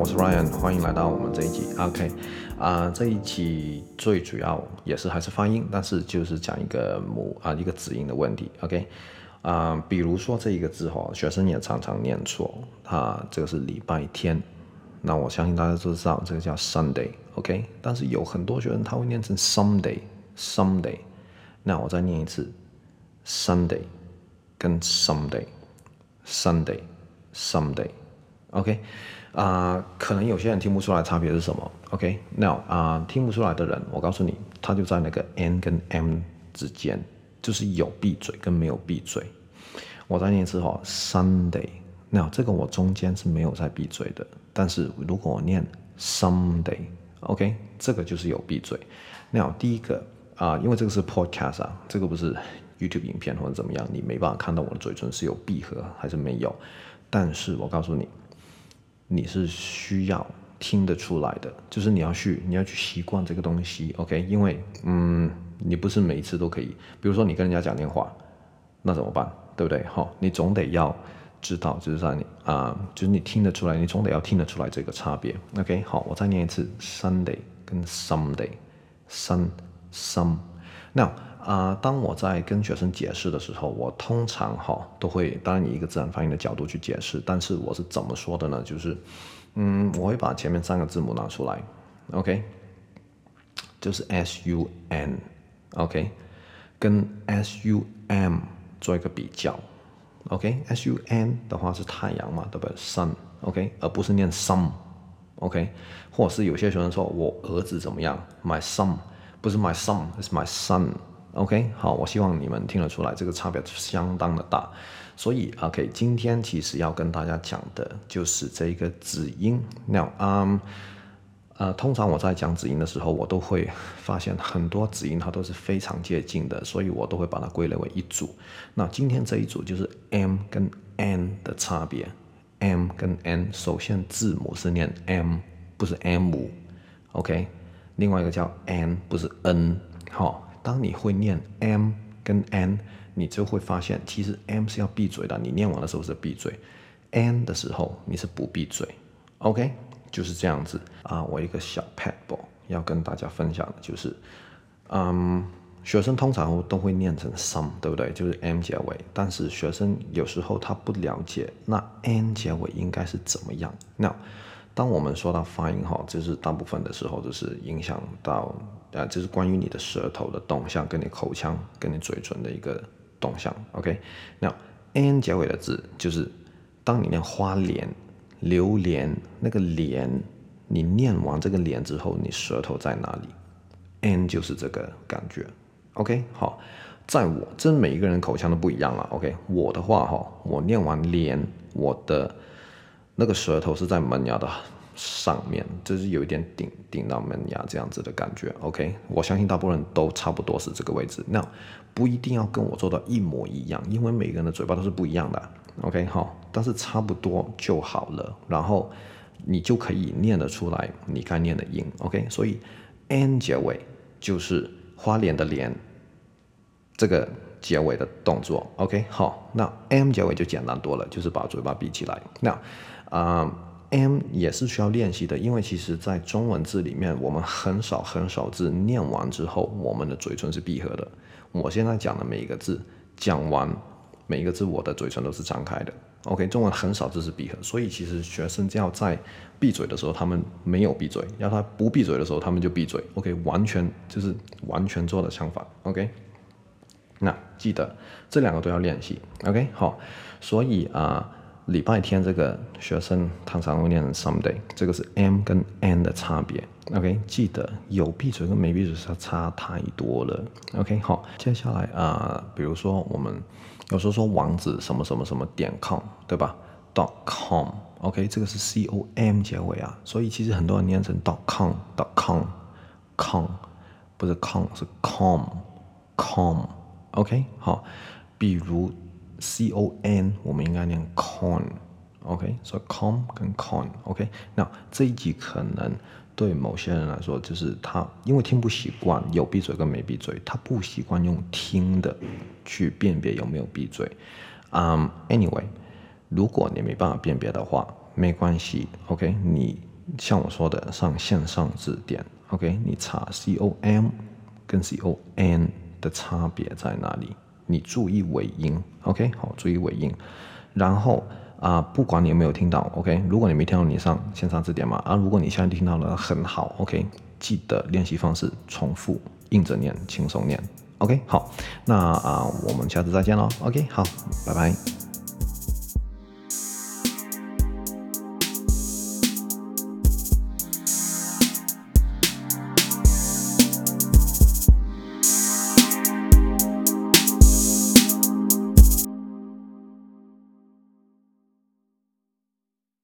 我是 Ryan，欢迎来到我们这一集。OK，啊、这一期最主要也是还是发音，但是就是讲一个母啊、一个子音的问题。OK，啊、比如说这一个字哈，学生也常常念错，啊，这个是礼拜天，那我相信大家都知道这个叫 Sunday。OK，但是有很多学生他会念成 Someday，Someday，那我再念一次 Sunday 跟 someday，Sunday，sunday。OK，啊、可能有些人听不出来差别是什么。OK，now、啊、听不出来的人，我告诉你，他就在那个 N 跟 M 之间，就是有闭嘴跟没有闭嘴。我再念一次哈，Sunday，now 这个我中间是没有在闭嘴的，但是如果我念 Someday，OK，、这个就是有闭嘴。now 第一个啊、因为这个是 Podcast 啊，这个不是 YouTube 影片或者怎么样，你没办法看到我的嘴唇是有闭合还是没有。但是我告诉你。你是需要听得出来的，就是你要去，你要去习惯这个东西，OK？因为，嗯，你不是每一次都可以，比如说你跟人家讲电话，那怎么办？对不对？好、你总得要知道，就是在你啊、就是你听得出来，你总得要听得出来这个差别，OK？好，我再念一次，Sunday 跟 Someday，Sun Some。那啊，当我在跟学生解释的时候，我通常哈都会，当然以一个自然发音的角度去解释，但是我是怎么说的呢？就是，嗯，我会把前面三个字母拿出来，OK，就是 S U N，OK，跟 S U M 做一个比较，OK，S U N 的话是太阳嘛，对不对？Sun，OK，而不是念 some，OK，或者是有些学生说我儿子怎么样，My son，不是 My son，is my son。OK，好，我希望你们听得出来，这个差别相当的大。所以，OK，今天其实要跟大家讲的就是这一个子音。那，嗯，呃，通常我在讲子音的时候，我都会发现很多子音它都是非常接近的，所以我都会把它归类为一组。那今天这一组就是 M 跟 N 的差别。M 跟 N，首先字母是念 M，不是 M。OK，另外一个叫 N，不是 N。好。当你会念 M 跟 N，你就会发现，其实 M 是要闭嘴的。你念完的时候是闭嘴，N 的时候你是不闭嘴。OK，就是这样子啊。我一个小 pebble 要跟大家分享的就是，嗯，学生通常都会念成 some，对不对？就是 M 结尾。但是学生有时候他不了解，那 N 结尾应该是怎么样？那当我们说到发音哈，就是大部分的时候就是影响到。啊，这是关于你的舌头的动向，跟你口腔、跟你嘴唇的一个动向。OK，那 n 结尾的字，就是当你念花莲、榴莲那个莲，你念完这个莲之后，你舌头在哪里？n 就是这个感觉。OK，好，在我这每一个人口腔都不一样啊。OK，我的话哈，我念完莲，我的那个舌头是在门牙的。上面就是有一点顶顶到门牙这样子的感觉，OK，我相信大部分人都差不多是这个位置。那不一定要跟我做到一模一样，因为每个人的嘴巴都是不一样的，OK，好，但是差不多就好了。然后你就可以念得出来你该念的音，OK。所以 N 结尾就是花脸的脸这个结尾的动作，OK，好，那 M 结尾就简单多了，就是把嘴巴闭起来。那啊。M 也是需要练习的，因为其实，在中文字里面，我们很少很少字念完之后，我们的嘴唇是闭合的。我现在讲的每一个字，讲完每一个字，我的嘴唇都是张开的。OK，中文很少字是闭合，所以其实学生要在闭嘴的时候，他们没有闭嘴；要他不闭嘴的时候，他们就闭嘴。OK，完全就是完全做的相反。OK，那记得这两个都要练习。OK，好，所以啊。呃礼拜天这个学生常常会念成 someday，这个是 M 跟 N 的差别。OK，记得有闭嘴跟没闭嘴是差太多了。OK，好，接下来啊、比如说我们有时候说网址什么什么什么点 com，对吧？dot com，OK，、这个是 C O M 结尾啊，所以其实很多人念成 dot com，dot com，com 不是 com 是 com com、OK，好，比如。C O N，我们应该念 con，OK，所以 com 跟 con，OK。那这一集可能对某些人来说，就是他因为听不习惯有闭嘴跟没闭嘴，他不习惯用听的去辨别有没有闭嘴。嗯，Anyway，如果你没办法辨别的话，没关系，OK，你像我说的上线上字典，OK，你查 C O M 跟 C O N 的差别在哪里？你注意尾音，OK，好，注意尾音。然后啊、不管你有没有听到，OK，如果你没听到，你上线上字典嘛。啊，如果你现在听到了，很好，OK，记得练习方式重复，硬着念，轻松念，OK，好，那啊、我们下次再见喽，OK，好，拜拜。